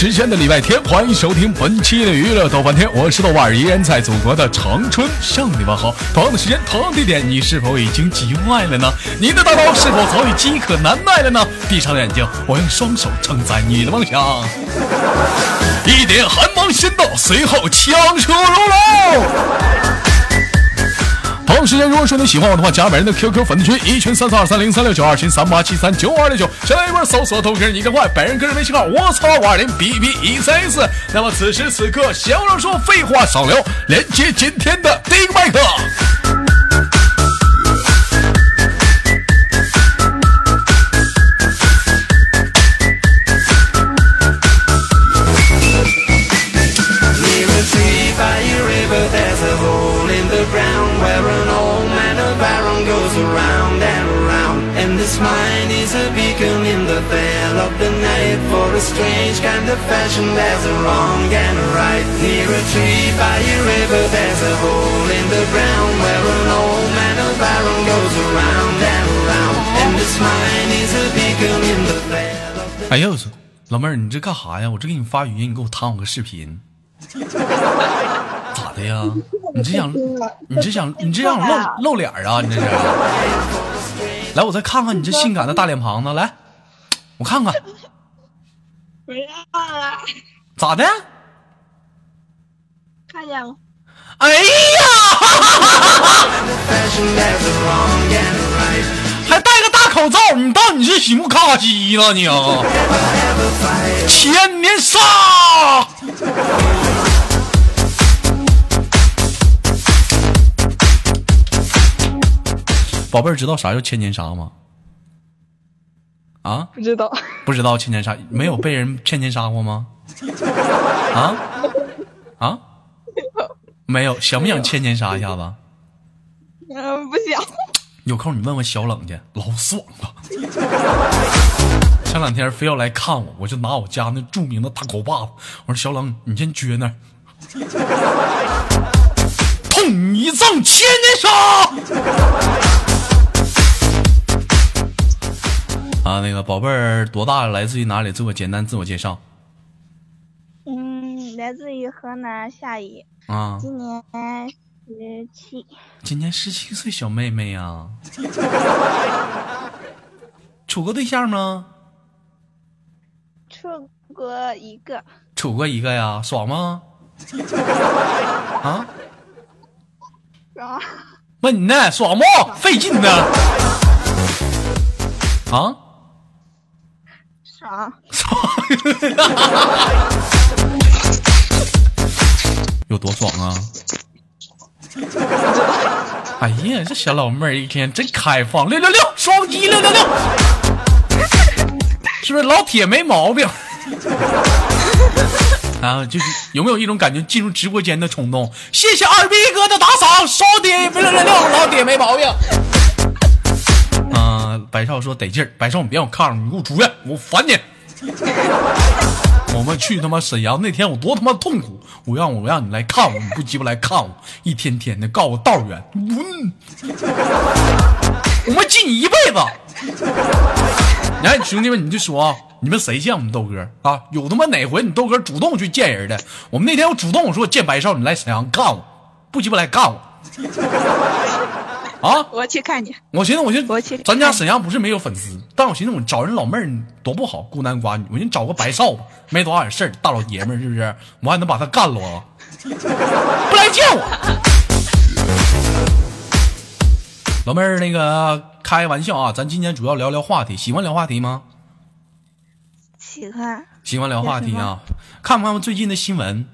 时间的礼拜天，欢迎收听本期的娱乐逗翻天，我是豆瓣儿，依然在祖国的长春向你们好。同样的时间，同样地点，你是否已经急坏了呢？你的大脑是否早已饥渴难耐了呢？闭上眼睛，我用双手承载你的梦想。一点寒芒先到，随后枪出如龙。同时间，如果说你喜欢我的话，加本人的 QQ 粉丝群，一群三四二三零三六九，二群三八七三九五二六九，先来一波搜索豆哥你真坏，本人个人微信号我操五二零 B B 一三一四。那么此时此刻，闲话少说，废话少聊，连接今天的第一个麦克。Of fashion. There's a wrong and a right. Near a tree by a river, there's a hole in the ground where an old man of iron goes around and around. And this mine is a beacon in the veil of the 哎呦，老妹儿，你这干啥呀？我这给你发语音，你给我弹我个视频，咋的呀？你这想，你这想，你这想露露脸啊？你这是？来，我再看看你这性感的大脸庞子，来，我看看不要了，咋的？看见了，哎呀. 还戴个大口罩，你当你是喜木卡基了你啊？千年杀！宝贝儿，知道啥叫千年杀吗？啊，不知道，不知道千年杀，没有被人 千年杀过吗？啊啊，没有，想不想千年杀一下子？嗯，不想，有空你问问小冷去，老爽了。前两天非要来看我，我就拿我家那著名的大狗把子，我说小冷，你先撅那儿，痛一丈千年杀。啊，那个宝贝儿多大了？来自于哪里？自我简单自我介绍嗯，来自于河南夏邑，啊。今年十七，今年十七岁小妹妹呀、处过对象吗？处过一个，处过一个呀，爽吗？啊？爽，问你呢，爽不？费劲呢。啊？爽，有多爽啊？哎呀，这小老妹儿一天真开放，六六六，双击六六六，是不是老铁没毛病？啊，就是有没有一种感觉进入直播间的冲动？谢谢二逼哥的打赏，双铁六六六，老铁没毛病。白少说得劲儿，白少你别让我看着你，给我出去，我烦你。我们去他妈沈阳那天，我多他妈痛苦！我让我让你来看我，你不鸡巴来看我，一天天的告我道远，滚！我们记你一辈子。来，兄弟们，你就说啊，你们谁见我们豆哥啊？有他妈哪回你豆哥主动去见人的？我们那天我主动我说见白少，你来沈阳干我，不鸡巴来干我。啊！我去看你，我寻思，我寻我去思，咱家沈阳不是没有粉丝，但我寻思我找人老妹儿多不好，孤男寡女，我寻思找个白少吧，没多大点事儿，大老爷们儿是不是？我还能把他干了啊？不来见我。老妹儿，那个开玩笑啊，咱今天主要聊聊话题，喜欢聊话题吗？喜欢喜欢聊话题啊？看不看最近的新闻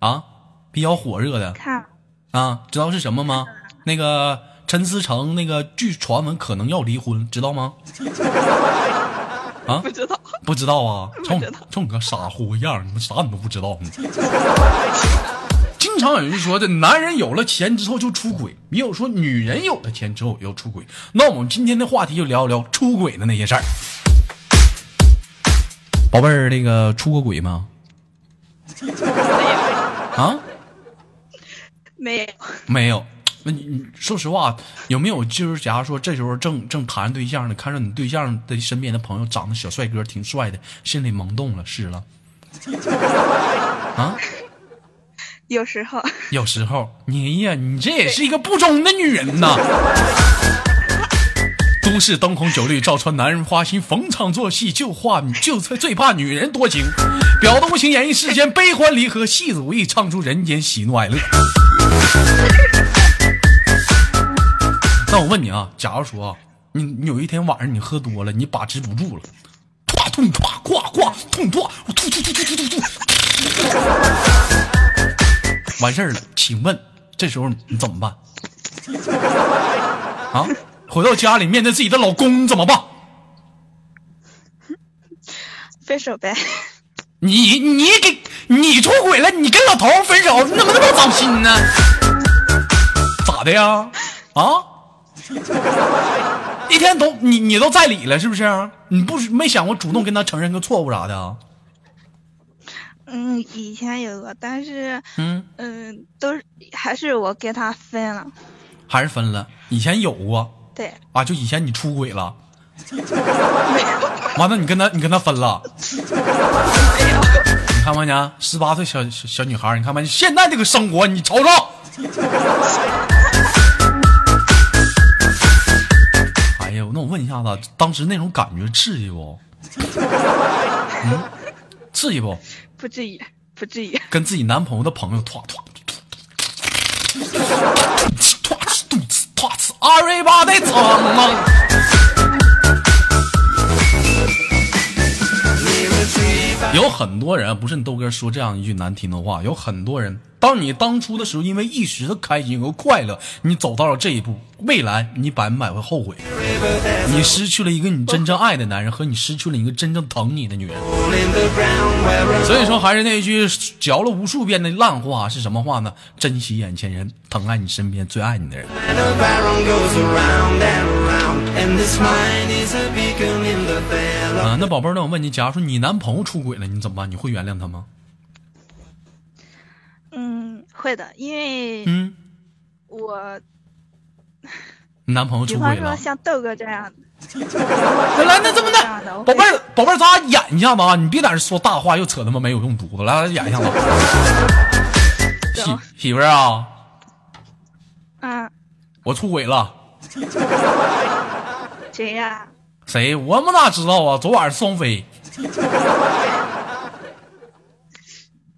啊？比较火热的看，啊，知道是什么吗？那个陈思诚，那个据传闻可能要离婚，知道吗？啊不，知道，不知道啊？冲不知道冲你个傻乎乎样，你们啥你都不知道？经常有人说，这男人有了钱之后就出轨，也有说女人有了钱之后要出轨。那我们今天的话题就聊一聊出轨的那些事儿。宝贝儿，那个出过轨吗？啊，没有，没有。那你你说实话，有没有就是假如说这时候正正谈对象呢，看着你对象的身边的朋友长得小帅哥挺帅的，心里萌动了，是了。啊，有时候有时候你呀，你这也是一个不忠的女人呐。都市灯红酒绿，照穿男人花心，逢场作戏，就怕就最怕女人多情。表的无情，演绎世间悲欢离合，戏子无意，唱出人间喜怒哀乐。那我问你啊，假如说啊，你你有一天晚上你喝多了，你把持不住了，唰痛唰咵咵痛唰，我吐吐吐吐吐吐吐，完事儿了。请问这时候你怎么办？啊？回到家里面对自己的老公怎么办？分手呗。你你给你出轨了，你跟老头分手，你怎么那么走心呢？咋的呀？啊？一天都你你都在理了是不是？你不没想过主动跟他承认个错误啥的？嗯，以前有过，但是嗯嗯，都是还是我跟他分了。还是分了？以前有过。对啊，就以前你出轨了，完了你跟他你跟他分了，你看没呢？十八岁小小小女孩，你看没？现在这个生活，你瞅瞅。问一下子，当时那种感觉刺激不？嗯，刺激不？不至于，不至于。跟自己男朋友的朋友突突突突突突突阿瑞巴的苍茫。有很多人，不是你豆哥说这样一句难听的话。有很多人，当你当初的时候，因为一时的开心和快乐，你走到了这一步，未来你百分百会后悔。你失去了一个你真正爱的男人，和你失去了一个真正疼你的女人。所以说，还是那一句嚼了无数遍的烂话，是什么话呢？珍惜眼前人，疼爱你身边最爱你的人。啊，那宝贝儿，那我问你，假如说你男朋友出轨了，你怎么办？你会原谅他吗？嗯，会的，因为嗯，我男朋友出轨了说。像豆哥这样的，来来，那这么的宝贝儿，宝贝儿，咱俩演一下子啊！你别在这说大话，又扯他妈没有用犊子，来来演一下子。媳媳妇儿啊，嗯，我出轨了，谁呀？谁？我们哪知道啊？昨晚上双飞，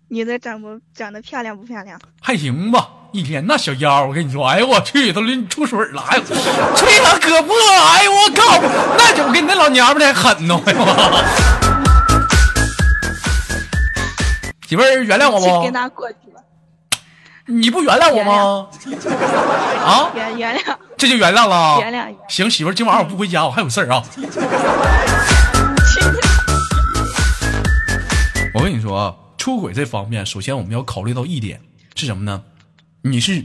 女的长不长得漂亮不漂亮？还行吧。一天那小腰，我跟你说，哎呦我去，都淋出水了，哎呦，吹了可破，哎呦我靠，那就跟你那老娘们儿还狠呢，哎呦我。媳妇儿原谅我不跟？他过去吧，你不原谅我吗？啊，原原谅这就原谅了。原谅。行，媳妇儿，今晚上我不回家，我还有事儿啊。我跟你说啊，出轨这方面，首先我们要考虑到一点是什么呢？你是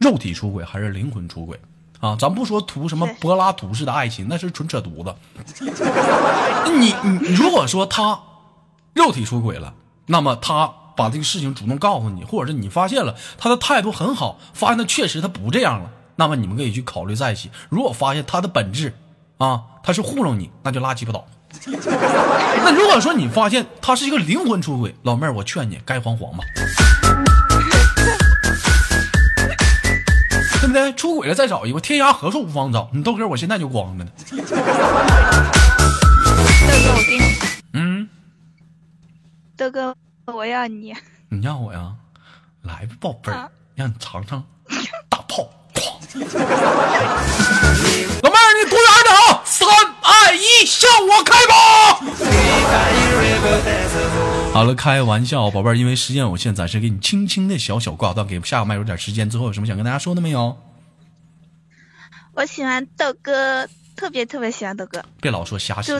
肉体出轨还是灵魂出轨啊？咱不说图什么柏拉图式的爱情，那是纯扯犊子。你你如果说他肉体出轨了，那么他把这个事情主动告诉你，或者是你发现了他的态度很好，发现他确实他不这样了，那么你们可以去考虑在一起。如果发现他的本质啊，他是糊弄你，那就拉鸡巴倒。那如果说你发现他是一个灵魂出轨，老妹儿，我劝你该黄黄吧，对不对？出轨了再找一个，天涯何处无芳草。你豆哥，我现在就光着呢。豆哥，我给你，嗯，豆哥，我要你。你要我呀，来吧，宝贝儿啊，让你尝尝大炮，哐！老妹儿，你躲远点啊！三二一，向我开炮！好了，开玩笑，宝贝儿，因为时间有限，暂时给你轻轻的小小挂断，给下个麦有点时间。最后有什么想跟大家说的没有？我喜欢豆哥，特别特别喜欢豆哥。别老说瞎喜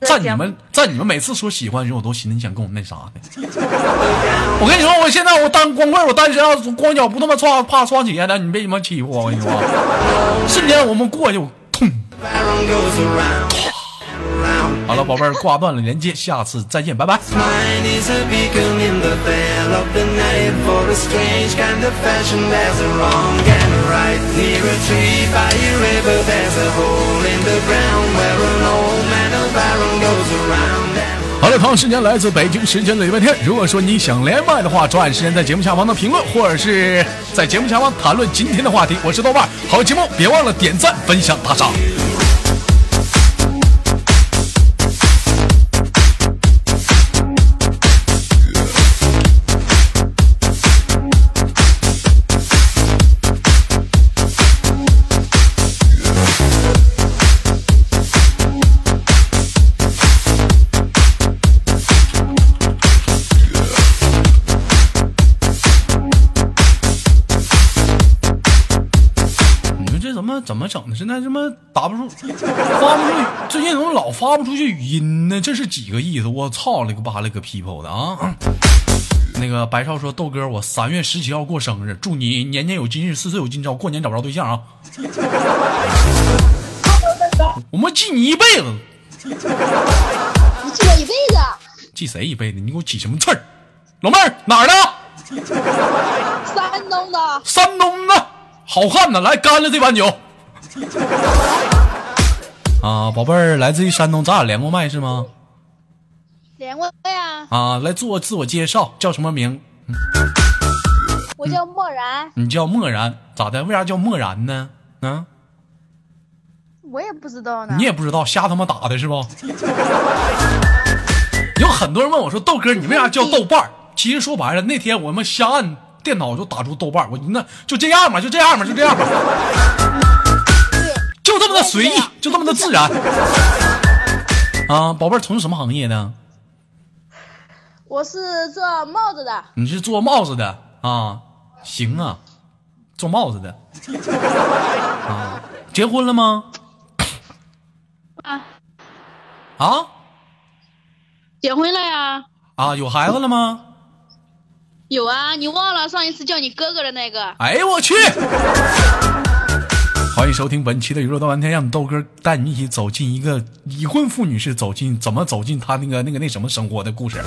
在你们在你们每次说喜欢的时候，我都寻思你想跟我那啥呢。我跟你说，我现在我单光棍，我单身要，光脚不他妈穿怕穿鞋的，你别他妈欺负我！我跟你说，瞬间我们过去，我痛。好了，宝贝儿，挂断了连接，下次再见，拜拜。好了，同样时间来自北京时间的礼拜天。如果说你想连麦的话，抓紧时间在节目下方的评论，或者是在节目下方谈论今天的话题。我是豆瓣，好节目别忘了点赞、分享、打赏。么怎么整的？现在他妈打不出，发不出去？最近怎么老发不出去语音呢？这是几个意思？我操了个巴了个 people 的啊！那个白少说豆哥，我三月十七号过生日，祝你年年有今日，岁岁有今朝，过年找不着对象啊！我们记你一辈子，你记我一辈子。记谁一辈子？你给我起什么刺儿？老妹儿哪儿的？山东的，山东的，好汉呢，来干了这碗酒。啊，宝贝儿，来自于山东，咱俩连过麦是吗？连过呀。啊，来做自我介绍，叫什么名？我叫漠然，你叫漠然，咋的？为啥叫漠然呢？啊，我也不知道呢你。也不知道，瞎他妈打的是不？有很多人问我说：“豆哥，你为啥叫豆瓣儿？”其实说白了，那天我们瞎按电脑就打出豆瓣儿，我那就这样吧，就这样吧，就这样嘛，对，就这么的随意就这么的自然。啊，宝贝儿从事什么行业呢？我是做帽子的，你是做帽子的啊？行啊，做帽子的啊？结婚了吗？啊，啊结婚了呀？啊，有孩子了吗？有啊，你忘了上一次叫你哥哥的那个？哎呦我去！欢迎收听本期的娱乐豆瓣天，让豆哥带你一起走进一个已婚妇女是走进怎么走进她那个那个那什么生活的故事。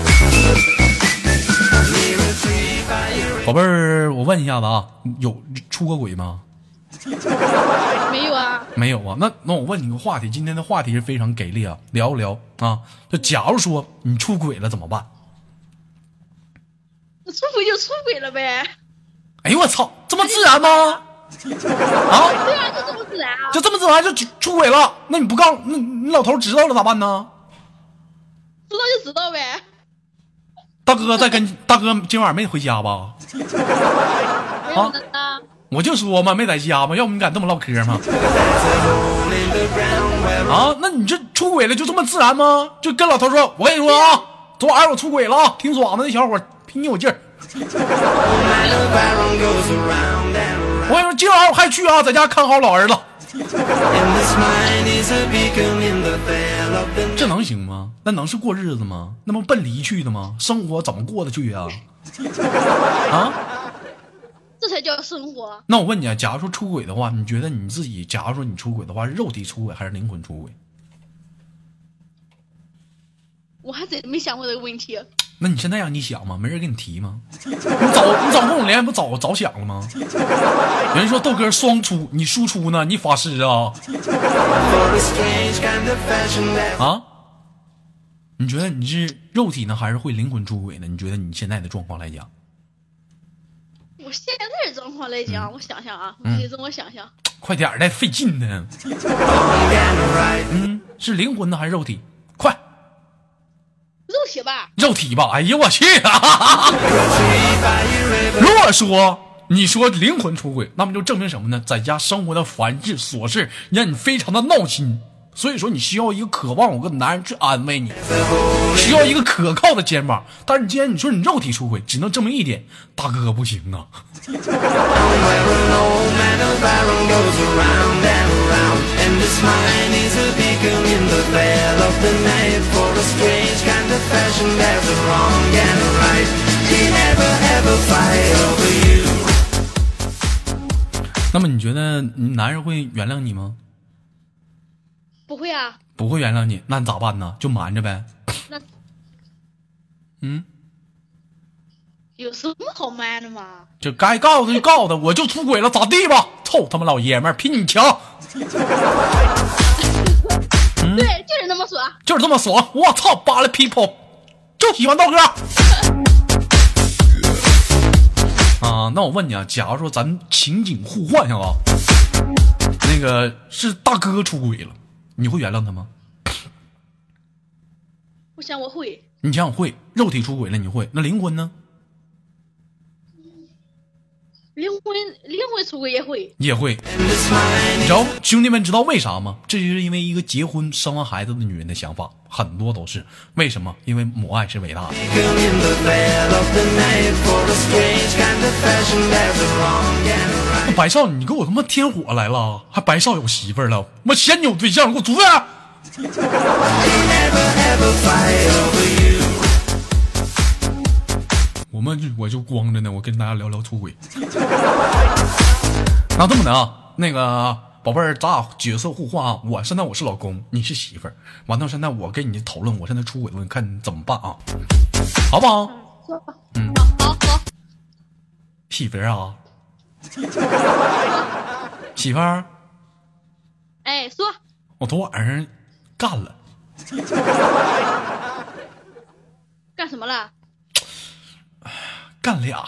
宝贝儿，我问一下子啊，有出过轨吗？没有啊，没有啊，那那我问你个话题，今天的话题是非常给力啊，聊一聊啊。就假如说你出轨了怎么办？那出轨就出轨了呗。哎呦我操，这么自然吗？啊，对啊，就这么自然啊。就这么自然就出出轨了？那你不告那你老头知道了咋办呢？知道就知道呗。大哥在跟 大哥今晚没回家吧？没有的呢。我就说嘛，没在家嘛，要不你敢这么唠嗑吗啊，那你这出轨了就这么自然吗？就跟老头说，我跟你说啊，昨晚上我出轨了啊，挺爽的，那小伙儿挺有劲儿。我跟你说，今晚上我还去啊，在家看好老儿子。这能行吗？那能是过日子吗？那不奔离去的吗？生活怎么过得去啊？啊？这才叫生活。那我问你啊，假如说出轨的话，你觉得你自己，假如说你出轨的话，是肉体出轨还是灵魂出轨？我还真没想过这个问题。那你现在让你想吗？没人给你提吗？你早你早跟我连，不早早想了吗？有人说豆哥双出，你输出呢？你法师啊啊？你觉得你是肉体呢，还是会灵魂出轨呢？你觉得你现在的状况来讲，我现在的状况来讲，我想想啊，我得这么想想。快点儿的，费劲呢。嗯，是灵魂呢还是肉体？快，肉体吧，肉体吧！哎呀，我去 by a river 如果说你说灵魂出轨，那么就证明什么呢？在家生活的繁事琐事让你非常的闹心，所以说你需要一个渴望有个男人去安慰你，需要一个可靠的肩膀。但是既然你说你肉体出轨，只能证明一点，大哥不行啊！那么你觉得男人会原谅你吗？不会啊，不会原谅你。那你咋办呢？就瞒着呗。嗯，有什么好瞒的嘛？就该告诉他就告诉他，我就出轨了咋地吧。操，他妈老爷们儿，比你强。嗯对，就是那么爽。就是这么爽。我操，扒拉 people，就喜欢豆哥。啊，那我问你啊，假如说咱情景互换一下啊，那个是大哥出轨了，你会原谅他吗？我想我会，你想想会，肉体出轨了你会，那灵魂呢？灵魂灵魂出轨也会。也会。你知道兄弟们知道为啥吗？这就是因为一个结婚生完孩子的女人的想法，很多都是为什么？因为母爱是伟大的。白少，你给我他妈添火来了，还白少有媳妇儿了，我嫌你有对象，给我出去！我们就我就光着呢，我跟大家聊聊出轨。那这么的啊，那个宝贝儿，咱俩角色互换啊，我现在我是老公，你是媳妇儿，完到现在我跟你讨论我现在出轨了，你看你怎么办啊？好不好？嗯好好好，媳妇儿啊，媳妇儿，哎，说我昨晚上干了，干什么了？干俩，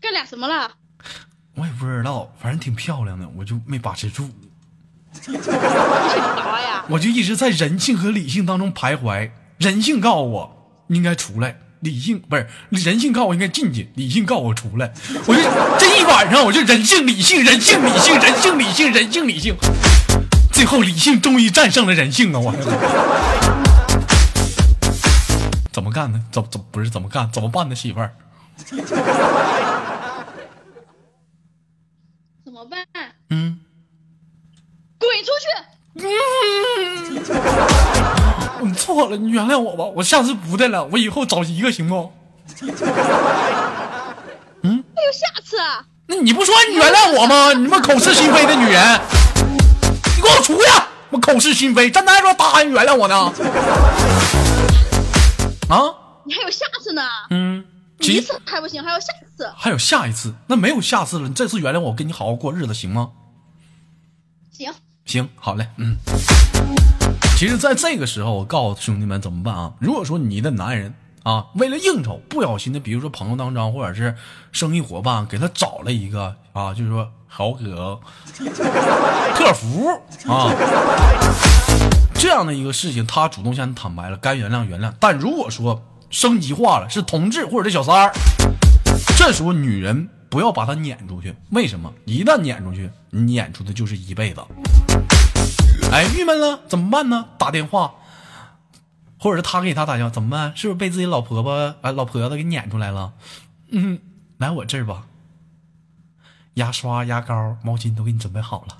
干俩什么了？我也不知道，反正挺漂亮的，我就没把持住？我就一直在人性和理性当中徘徊。人性告诉我应该出来，理性不是人性告诉我应该进去，理性告诉我出来。我就这一晚上，我就人性理性，人性理性，人性理性，人性理性，最后理性终于战胜了人性啊！我怎么干呢？怎怎不是怎么干？怎么办呢？媳妇儿，怎么办？嗯。滚出去！嗯、你错了，你原谅我吧，我下次不的了，我以后找一个行不？嗯还有下次啊？那你不说你原谅我吗？你们口是心非的女人，你给我出去！我口是心非，真的还说答应原谅我呢？啊，你还有下次呢？嗯，你一次还不行，还有下次。还有下一次，那没有下次了。你这次原谅我，跟你好好过日子行吗？行，行，好嘞，嗯。其实，在这个时候，我告诉兄弟们怎么办啊？如果说你的男人啊，为了应酬，不小心的，比如说朋友当中或者是生意伙伴给他找了一个啊，就是说好哥、客服啊，这样的一个事情，他主动向你坦白了，该原谅原谅。但如果说升级化了，是同志或者是小三儿，这时候女人不要把他撵出去，为什么？一旦撵出去，你撵出的就是一辈子。哎，郁闷了怎么办呢？打电话，或者是他给他打电话，怎么办？是不是被自己老婆婆哎老婆子给撵出来了？嗯，来我这儿吧，牙刷、牙膏、毛巾都给你准备好了。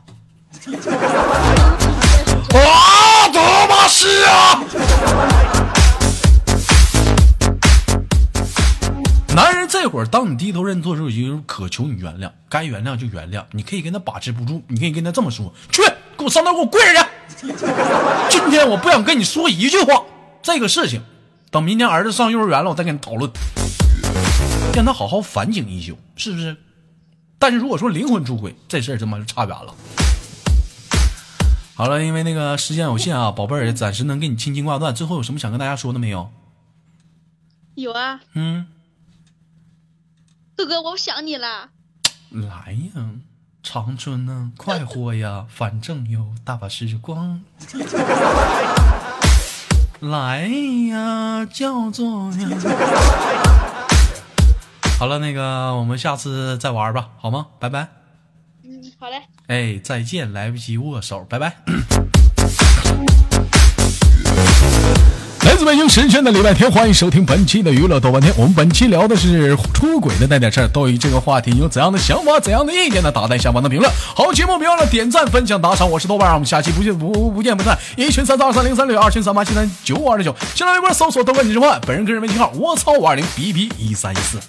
是啊！男人这会儿，当你低头认错的时候，已经渴求你原谅，该原谅就原谅。你可以跟他把持不住，你可以跟他这么说：“去，给我上那给我跪着去！今天我不想跟你说一句话，这个事情，等明天儿子上幼儿园了，我再跟你讨论，让他好好反省一宿，是不是？但是如果说灵魂出轨，这事儿他妈就差远了。好了，因为那个时间有限啊，宝贝儿，暂时能给你轻轻挂断。最后有什么想跟大家说的没有？有啊，嗯。哥哥，我想你了。来呀，长春呢、快活呀，反正有大把时光。来呀，叫做呀。好了，那个我们下次再玩吧，好吗？拜拜。嗯，好嘞。哎，再见，来不及握手，拜拜。来自北京时间的礼拜天，欢迎收听本期的娱乐豆瓣天。我们本期聊的是出轨的那点事儿。对于这个话题，你有怎样的想法、怎样的意见呢？打在下方的评论。好节目，别忘了点赞、分享、打赏。我是豆瓣儿，我们下期不见不不见不散。一群三四二三零三六，二群三八七三九五二六九。新浪微博搜索豆瓣你是万，本人个人微信号我操五二零 b b 一三一四。